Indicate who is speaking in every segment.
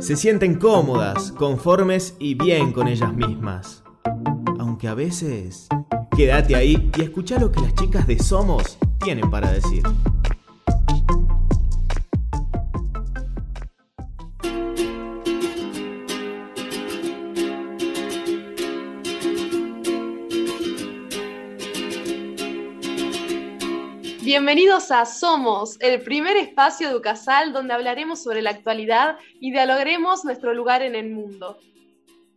Speaker 1: se sienten cómodas, conformes y bien con ellas mismas. Aunque a veces... Quédate ahí y escucha lo que las chicas de Somos tienen para decir.
Speaker 2: Bienvenidos a Somos, el primer espacio educasal donde hablaremos sobre la actualidad y dialogaremos nuestro lugar en el mundo.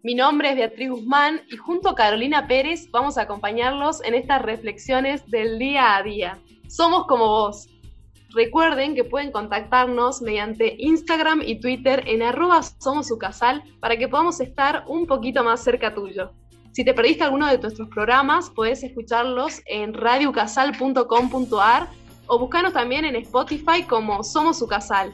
Speaker 2: Mi nombre es Beatriz Guzmán y junto a Carolina Pérez vamos a acompañarlos en estas reflexiones del día a día. Somos como vos. Recuerden que pueden contactarnos mediante Instagram y Twitter en arroba somosucasal para que podamos estar un poquito más cerca tuyo. Si te perdiste alguno de nuestros programas, puedes escucharlos en radiocasal.com.ar o buscarnos también en Spotify como Somos su Casal.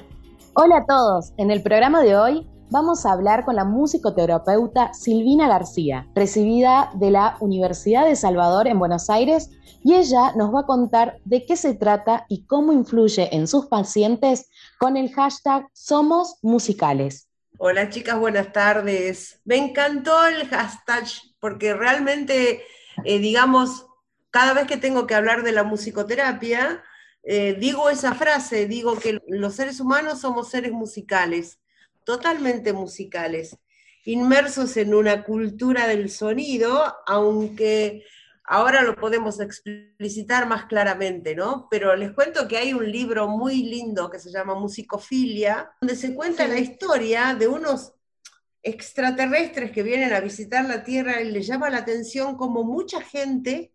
Speaker 3: Hola a todos, en el programa de hoy vamos a hablar con la musicoterapeuta Silvina García, recibida de la Universidad de Salvador en Buenos Aires, y ella nos va a contar de qué se trata y cómo influye en sus pacientes con el hashtag Somos Musicales.
Speaker 4: Hola chicas, buenas tardes. Me encantó el hashtag porque realmente, eh, digamos, cada vez que tengo que hablar de la musicoterapia, eh, digo esa frase, digo que los seres humanos somos seres musicales, totalmente musicales, inmersos en una cultura del sonido, aunque Ahora lo podemos explicitar más claramente, ¿no? Pero les cuento que hay un libro muy lindo que se llama Musicofilia, donde se cuenta la historia de unos extraterrestres que vienen a visitar la Tierra y les llama la atención como mucha gente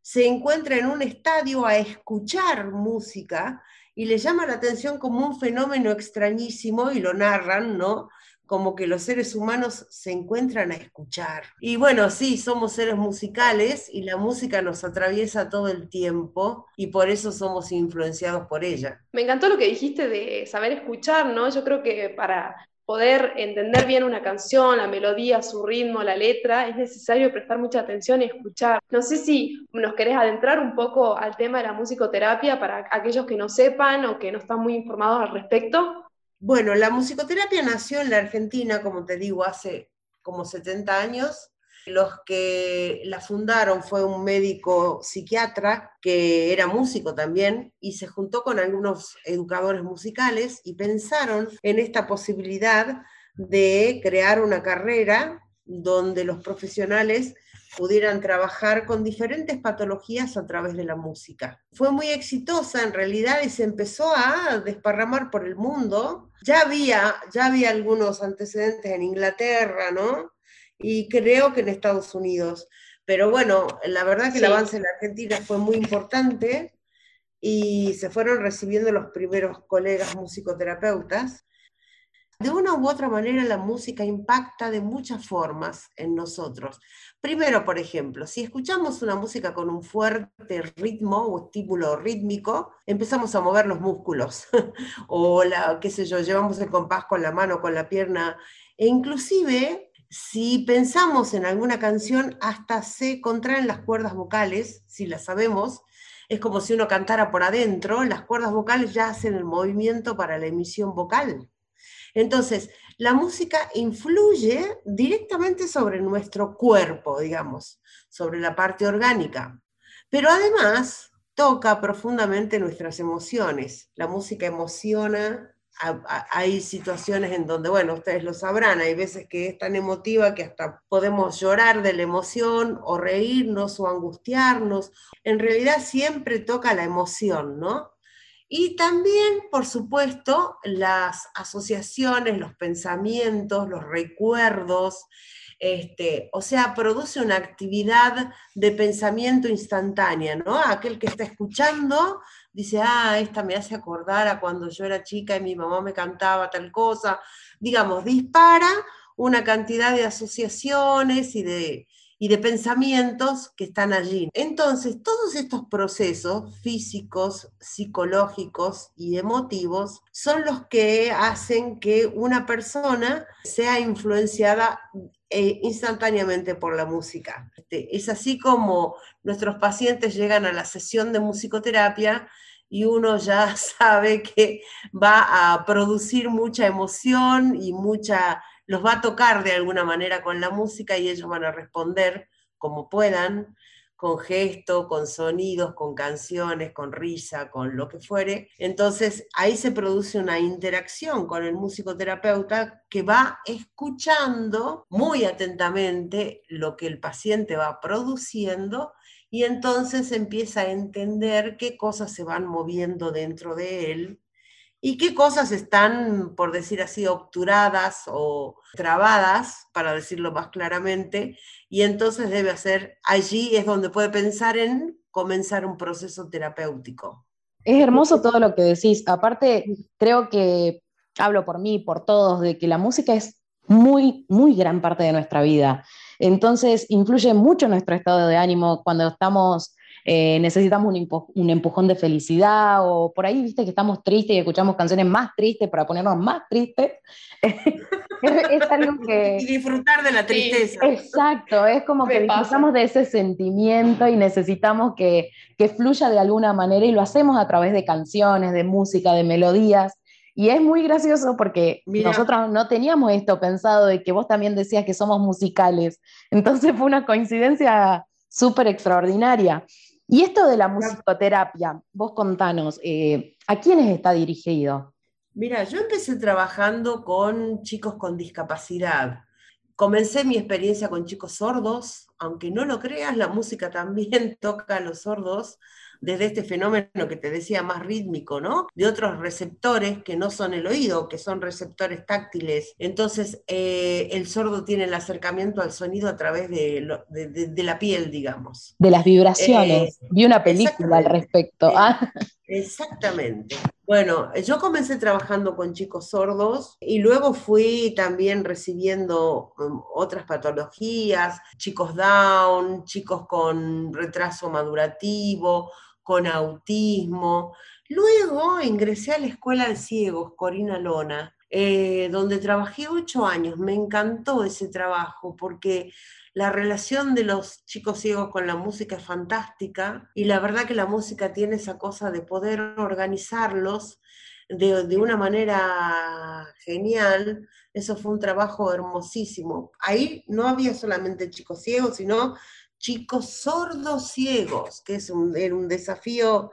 Speaker 4: se encuentra en un estadio a escuchar música y le llama la atención como un fenómeno extrañísimo y lo narran, ¿no? como que los seres humanos se encuentran a escuchar. Y bueno, sí, somos seres musicales y la música nos atraviesa todo el tiempo y por eso somos influenciados por ella.
Speaker 2: Me encantó lo que dijiste de saber escuchar, ¿no? Yo creo que para poder entender bien una canción, la melodía, su ritmo, la letra, es necesario prestar mucha atención y escuchar. No sé si nos querés adentrar un poco al tema de la musicoterapia para aquellos que no sepan o que no están muy informados al respecto.
Speaker 4: Bueno, la musicoterapia nació en la Argentina, como te digo, hace como 70 años. Los que la fundaron fue un médico psiquiatra que era músico también y se juntó con algunos educadores musicales y pensaron en esta posibilidad de crear una carrera donde los profesionales pudieran trabajar con diferentes patologías a través de la música. Fue muy exitosa en realidad y se empezó a desparramar por el mundo. Ya había, ya había algunos antecedentes en Inglaterra, ¿no? Y creo que en Estados Unidos. Pero bueno, la verdad que el avance en la Argentina fue muy importante y se fueron recibiendo los primeros colegas musicoterapeutas. De una u otra manera la música impacta de muchas formas en nosotros. Primero, por ejemplo, si escuchamos una música con un fuerte ritmo o estímulo rítmico, empezamos a mover los músculos o la, qué sé yo, llevamos el compás con la mano, con la pierna e inclusive si pensamos en alguna canción, hasta se contraen las cuerdas vocales, si las sabemos, es como si uno cantara por adentro, las cuerdas vocales ya hacen el movimiento para la emisión vocal. Entonces, la música influye directamente sobre nuestro cuerpo, digamos, sobre la parte orgánica, pero además toca profundamente nuestras emociones. La música emociona, hay situaciones en donde, bueno, ustedes lo sabrán, hay veces que es tan emotiva que hasta podemos llorar de la emoción o reírnos o angustiarnos. En realidad siempre toca la emoción, ¿no? Y también, por supuesto, las asociaciones, los pensamientos, los recuerdos, este, o sea, produce una actividad de pensamiento instantánea, ¿no? Aquel que está escuchando dice, ah, esta me hace acordar a cuando yo era chica y mi mamá me cantaba tal cosa, digamos, dispara una cantidad de asociaciones y de, y de pensamientos que están allí. Entonces, todos estos procesos físicos, psicológicos y emotivos son los que hacen que una persona sea influenciada eh, instantáneamente por la música. Este, es así como nuestros pacientes llegan a la sesión de musicoterapia y uno ya sabe que va a producir mucha emoción y mucha, los va a tocar de alguna manera con la música y ellos van a responder como puedan con gesto, con sonidos, con canciones, con risa, con lo que fuere. Entonces ahí se produce una interacción con el musicoterapeuta que va escuchando muy atentamente lo que el paciente va produciendo y entonces empieza a entender qué cosas se van moviendo dentro de él y qué cosas están, por decir así, obturadas o trabadas, para decirlo más claramente, y entonces debe hacer, allí es donde puede pensar en comenzar un proceso terapéutico.
Speaker 3: Es hermoso todo lo que decís. Aparte, creo que hablo por mí, por todos, de que la música es muy, muy gran parte de nuestra vida. Entonces, influye mucho en nuestro estado de ánimo cuando estamos eh, necesitamos un, empujón de felicidad o por ahí, viste que estamos tristes y escuchamos canciones más tristes para ponernos más tristes.
Speaker 4: es, algo que... Y disfrutar de la tristeza.
Speaker 3: exacto, es como que disfrutamos de ese sentimiento y necesitamos que, que fluya de alguna manera y lo hacemos a través de canciones, de música, de melodías. Y es muy gracioso porque nosotros no teníamos esto pensado de que vos también decías que somos musicales. Entonces fue una coincidencia súper extraordinaria. Y esto de la musicoterapia, vos contanos, eh, ¿a quiénes está dirigido?
Speaker 4: Mira, yo empecé trabajando con chicos con discapacidad. Comencé mi experiencia con chicos sordos, aunque no lo creas, la música también toca a los sordos desde este fenómeno que te decía más rítmico, ¿no? De otros receptores que no son el oído, que son receptores táctiles. Entonces, eh, el sordo tiene el acercamiento al sonido a través de, la piel, digamos.
Speaker 3: De las vibraciones. Eh, Vi una película al respecto. Ah.
Speaker 4: Exactamente. Bueno, yo comencé trabajando con chicos sordos y luego fui también recibiendo um, otras patologías, chicos down, chicos con retraso madurativo, con autismo. Luego ingresé a la Escuela de Ciegos, Corina Lona, eh, donde trabajé ocho años. Me encantó ese trabajo porque la relación de los chicos ciegos con la música es fantástica y la verdad que la música tiene esa cosa de poder organizarlos de, de, una manera genial. Eso fue un trabajo hermosísimo. Ahí no había solamente chicos ciegos, sino chicos sordos ciegos, que es un, era un desafío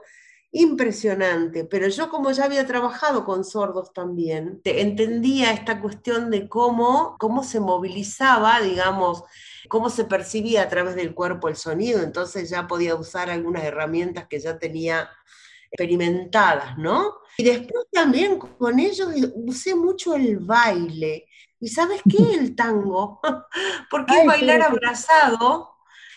Speaker 4: impresionante, pero yo como ya había trabajado con sordos también, entendía esta cuestión de cómo, cómo se movilizaba, digamos, cómo se percibía a través del cuerpo el sonido, entonces ya podía usar algunas herramientas que ya tenía experimentadas, ¿no? Y después también con ellos usé mucho el baile. ¿Y sabes qué? El tango. Porque es bailar abrazado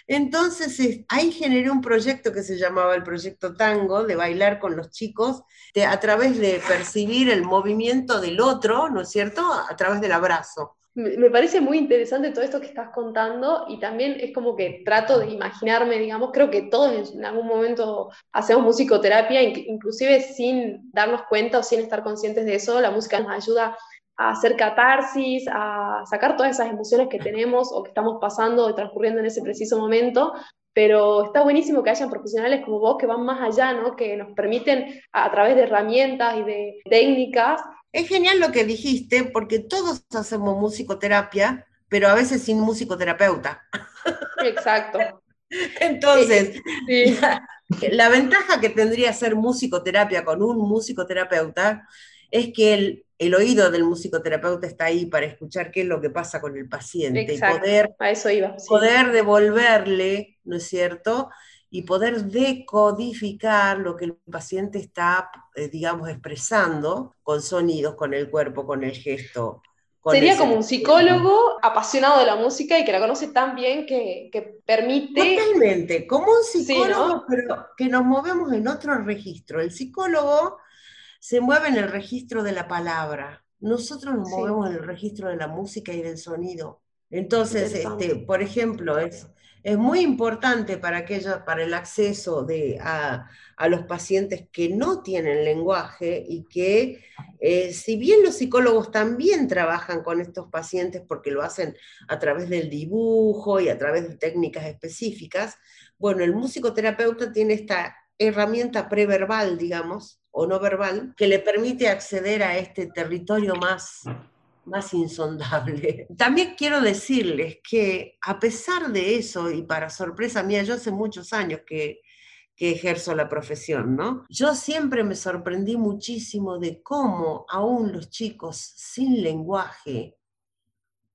Speaker 4: entonces ahí generé un proyecto que se llamaba el Proyecto Tango, de bailar con los chicos, a través de percibir el movimiento del otro, ¿no es cierto?, a través del abrazo.
Speaker 2: Me parece muy interesante todo esto que estás contando y también es como que trato de imaginarme, digamos, creo que todos en algún momento hacemos musicoterapia, inclusive sin darnos cuenta o sin estar conscientes de eso, la música nos ayuda a hacer catarsis, a sacar todas esas emociones que tenemos o que estamos pasando o transcurriendo en ese preciso momento, pero está buenísimo que hayan profesionales como vos que van más allá, ¿no? que nos permiten a, través de herramientas y de técnicas.
Speaker 4: Es genial lo que dijiste, porque todos hacemos musicoterapia, pero a veces sin musicoterapeuta.
Speaker 2: Exacto.
Speaker 4: Entonces, la, ventaja que tendría ser musicoterapia con un musicoterapeuta es que el, el oído del musicoterapeuta está ahí para escuchar qué es lo que pasa con el paciente y poder,
Speaker 2: a eso iba,
Speaker 4: poder devolverle, ¿no es cierto? Y poder decodificar lo que el paciente está, eh, digamos, expresando con sonidos, con el cuerpo, con el gesto.
Speaker 2: Sería como un psicólogo apasionado de la música y que la conoce tan bien que, permite...
Speaker 4: Totalmente, como un psicólogo, pero que nos movemos en otro registro. El psicólogo se mueve en el registro de la palabra. Nosotros nos movemos en el registro de la música y del sonido. Entonces, este, por ejemplo, es, es muy importante para, para el acceso de, a, los pacientes que no tienen lenguaje y que, eh, si bien los psicólogos también trabajan con estos pacientes porque lo hacen a través del dibujo y a través de técnicas específicas, bueno, el musicoterapeuta tiene esta herramienta preverbal, digamos, o no verbal, que le permite acceder a este territorio más, más insondable. También quiero decirles que a pesar de eso, y para sorpresa mía, yo hace muchos años que, que ejerzo la profesión, ¿no? Yo siempre me sorprendí muchísimo de cómo aún los chicos sin lenguaje,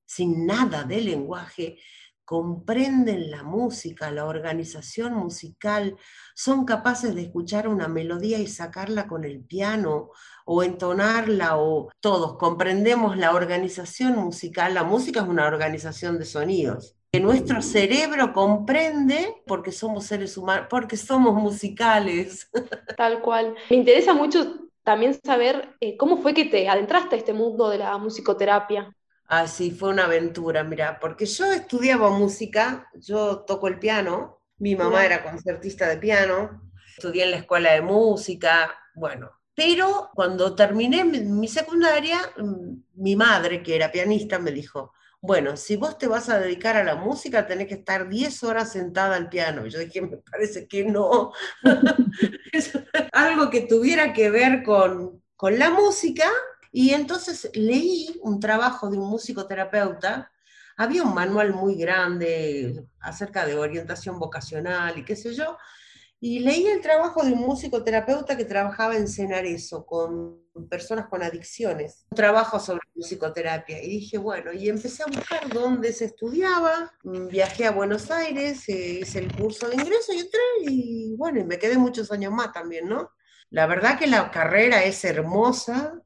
Speaker 4: sin nada de lenguaje, comprenden la música, la organización musical, son capaces de escuchar una melodía y sacarla con el piano o entonarla o todos comprendemos la organización musical. La música es una organización de sonidos que nuestro cerebro comprende porque somos seres humanos, porque somos musicales.
Speaker 2: Tal cual. Me interesa mucho también saber eh, cómo fue que te adentraste a este mundo de la musicoterapia.
Speaker 4: Ah, sí, fue una aventura, mira, porque yo estudiaba música, yo toco el piano, mi mamá era concertista de piano, estudié en la escuela de música, bueno, pero cuando terminé mi secundaria, mm, mi madre, que era pianista, me dijo, bueno, si vos te vas a dedicar a la música, tenés que estar 10 horas sentada al piano. Yo dije, me parece que no. algo que tuviera que ver con, con la música, y entonces leí un trabajo de un musicoterapeuta, había un manual muy grande acerca de orientación vocacional y qué sé yo, y leí el trabajo de un musicoterapeuta que trabajaba en eso con personas con adicciones, un trabajo sobre musicoterapia. Y dije, bueno, y empecé a buscar dónde se estudiaba, viajé a Buenos Aires, eh, hice el curso de ingreso y entré, y bueno, y me quedé muchos años más también, ¿no? La verdad que la carrera es hermosa,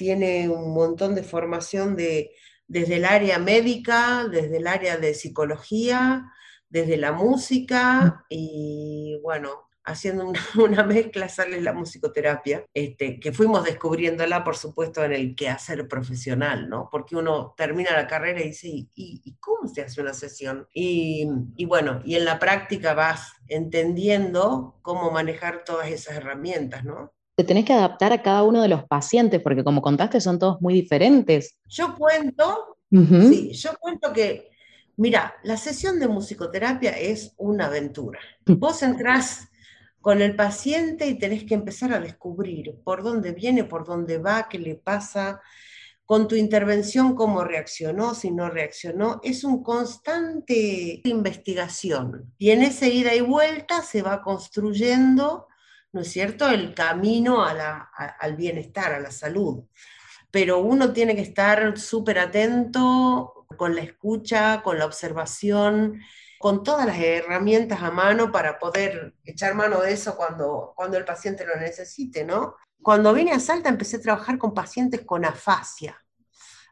Speaker 4: tiene un montón de formación de, desde el área médica, desde el área de psicología, desde la música y bueno, haciendo una, mezcla sale la musicoterapia, este, que fuimos descubriéndola, por supuesto, en el quehacer profesional, ¿no? Porque uno termina la carrera y dice, ¿y, cómo se hace una sesión? Y, y, bueno, y en la práctica vas entendiendo cómo manejar todas esas herramientas, ¿no?
Speaker 3: Te tenés que adaptar a cada uno de los pacientes, porque como contaste, son todos muy diferentes.
Speaker 4: Yo cuento, sí, yo cuento que, mira, la sesión de musicoterapia es una aventura. Vos entrás con el paciente y tenés que empezar a descubrir por dónde viene, por dónde va, qué le pasa, con tu intervención cómo reaccionó, si no reaccionó. Es un constante investigación. Y en esa ida y vuelta se va construyendo ¿no es cierto?, el camino al bienestar, a la salud. Pero uno tiene que estar súper atento con la escucha, con la observación, con todas las herramientas a mano para poder echar mano de eso cuando, cuando el paciente lo necesite, ¿no? Cuando vine a Salta empecé a trabajar con pacientes con afasia.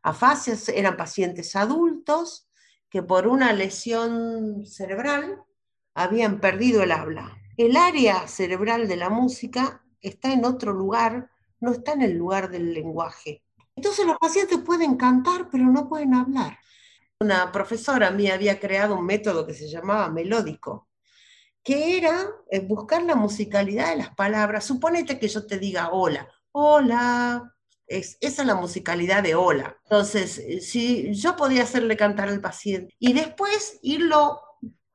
Speaker 4: Afasias eran pacientes adultos que por una lesión cerebral habían perdido el habla el área cerebral de la música está en otro lugar, no está en el lugar del lenguaje. Entonces los pacientes pueden cantar, pero no pueden hablar. Una profesora mía había creado un método que se llamaba melódico, que era eh, buscar la musicalidad de las palabras. Suponete que yo te diga hola, hola, es, esa es la musicalidad de hola. Entonces, eh, si yo podía hacerle cantar al paciente y después irlo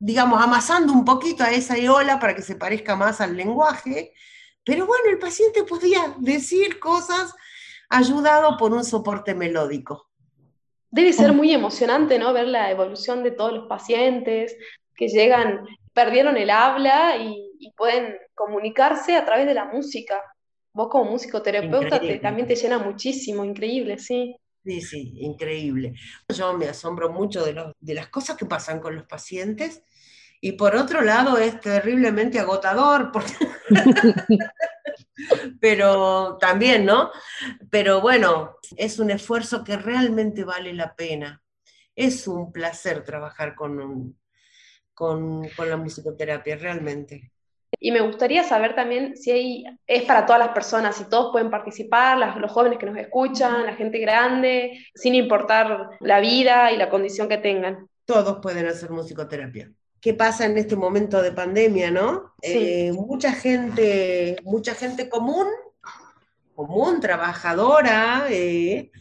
Speaker 4: digamos, amasando un poquito a esa eola para que se parezca más al lenguaje, pero bueno, el paciente podía decir cosas ayudado por un soporte melódico.
Speaker 2: Debe ser muy emocionante, ¿no? Ver la evolución de todos los pacientes que llegan, perdieron el habla y, pueden comunicarse a través de la música. Vos como musicoterapeuta también te llena muchísimo, increíble, sí.
Speaker 4: Sí, sí, increíble. Yo me asombro mucho de, de las cosas que pasan con los pacientes y por otro lado es terriblemente agotador, pero también, ¿no? Pero bueno, es un esfuerzo que realmente vale la pena. Es un placer trabajar con, con, la musicoterapia, realmente.
Speaker 2: Y me gustaría saber también si hay, es para todas las personas, si todos pueden participar, los jóvenes que nos escuchan, la gente grande, sin importar la vida y la condición que tengan.
Speaker 4: Todos pueden hacer musicoterapia qué pasa en este momento de pandemia, ¿no? Eh, mucha gente, mucha gente común, común, trabajadora, eh,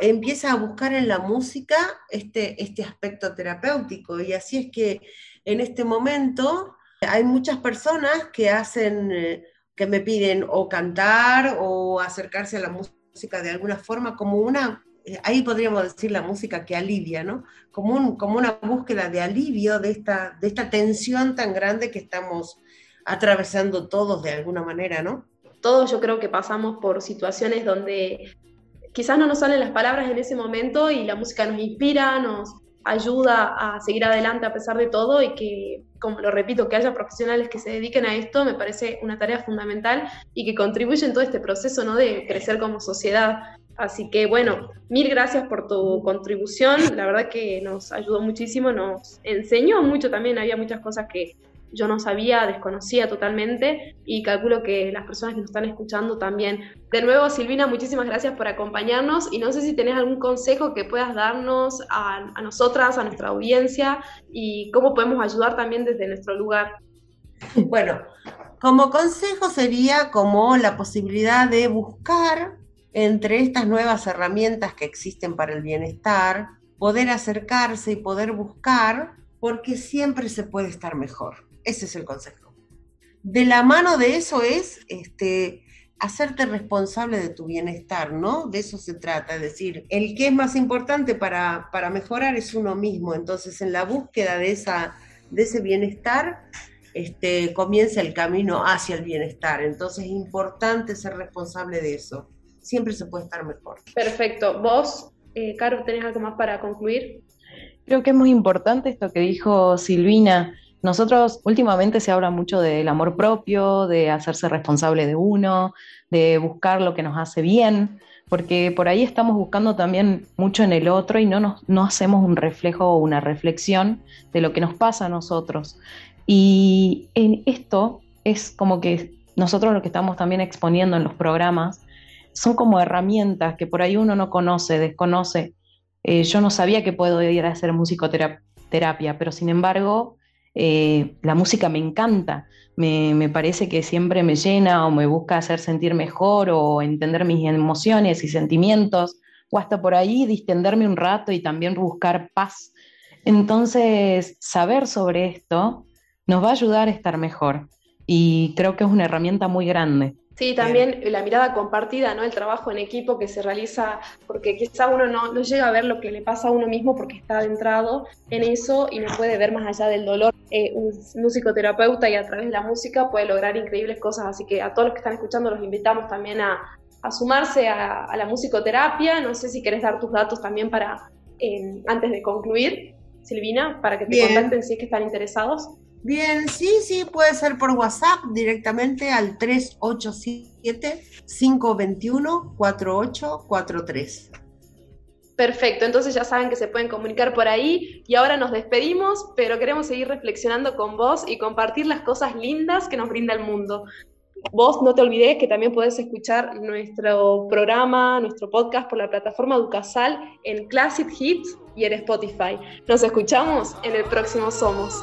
Speaker 4: empieza a buscar en la música este, este aspecto terapéutico y así es que en este momento Hay muchas personas que hacen, eh, que me piden o cantar o acercarse a la música de alguna forma como una, ahí podríamos decir la música que alivia, ¿no? Como, un, como una búsqueda de alivio de esta, de esta tensión tan grande que estamos atravesando todos de alguna manera, ¿no?
Speaker 2: Todos yo creo que pasamos por situaciones donde quizás no nos salen las palabras en ese momento y la música nos inspira, nos ayuda a seguir adelante a pesar de todo y que, como lo repito, que haya profesionales que se dediquen a esto me parece una tarea fundamental y que contribuyen todo este proceso ¿no? de crecer como sociedad. Así que bueno, mil gracias por tu contribución, la verdad que nos ayudó muchísimo, nos enseñó mucho también, había muchas cosas que yo no sabía, desconocía totalmente y calculo que las personas que nos están escuchando también. De nuevo, Silvina, muchísimas gracias por acompañarnos y no sé si tenés algún consejo que puedas darnos a, a nosotras, a nuestra audiencia y cómo podemos ayudar también desde nuestro lugar.
Speaker 4: Bueno, como consejo sería como la posibilidad de buscar entre estas nuevas herramientas que existen para el bienestar, poder acercarse y poder buscar, porque siempre se puede estar mejor. Ese es el consejo. De la mano de eso es este, hacerte responsable de tu bienestar, ¿no? De eso se trata, es decir, el que es más importante para, para mejorar es uno mismo, entonces en la búsqueda de, esa, de ese bienestar este, comienza el camino hacia el bienestar, entonces es importante ser responsable de eso, siempre se puede estar mejor.
Speaker 2: Perfecto, vos, eh, Caro, ¿tenés algo más para concluir?
Speaker 3: Creo que es muy importante esto que dijo Silvina, nosotros últimamente se habla mucho del amor propio, de hacerse responsable de uno, de buscar lo que nos hace bien, porque por ahí estamos buscando también mucho en el otro y no, nos, no hacemos un reflejo o una reflexión de lo que nos pasa a nosotros. Y en esto es como que nosotros lo que estamos también exponiendo en los programas son como herramientas que por ahí uno no conoce, desconoce. Eh, yo no sabía que puedo ir a hacer musicoterapia, pero sin embargo eh, la música me encanta, me, parece que siempre me llena o me busca hacer sentir mejor o entender mis emociones y sentimientos, o hasta por ahí distenderme un rato y también buscar paz. Entonces, saber sobre esto nos va a ayudar a estar mejor y creo que es una herramienta muy grande.
Speaker 2: Sí, también la mirada compartida, ¿no? El trabajo en equipo que se realiza, porque quizá uno no, no, llega a ver lo que le pasa a uno mismo porque está adentrado en eso y no puede ver más allá del dolor. Eh, un musicoterapeuta y a través de la música puede lograr increíbles cosas, así que a todos los que están escuchando los invitamos también a, a sumarse a, a, la musicoterapia. No sé si querés dar tus datos también para, eh, antes de concluir, Silvina, para que te contacten si es que están interesados.
Speaker 4: Bien, sí, sí, puede ser por WhatsApp directamente al 387-521-4843.
Speaker 2: Perfecto, entonces ya saben que se pueden comunicar por ahí y ahora nos despedimos, pero queremos seguir reflexionando con vos y compartir las cosas lindas que nos brinda el mundo. Vos no te olvides que también podés escuchar nuestro programa, nuestro podcast por la plataforma Ducasal en Classic Hits y en Spotify. Nos escuchamos en el próximo Somos.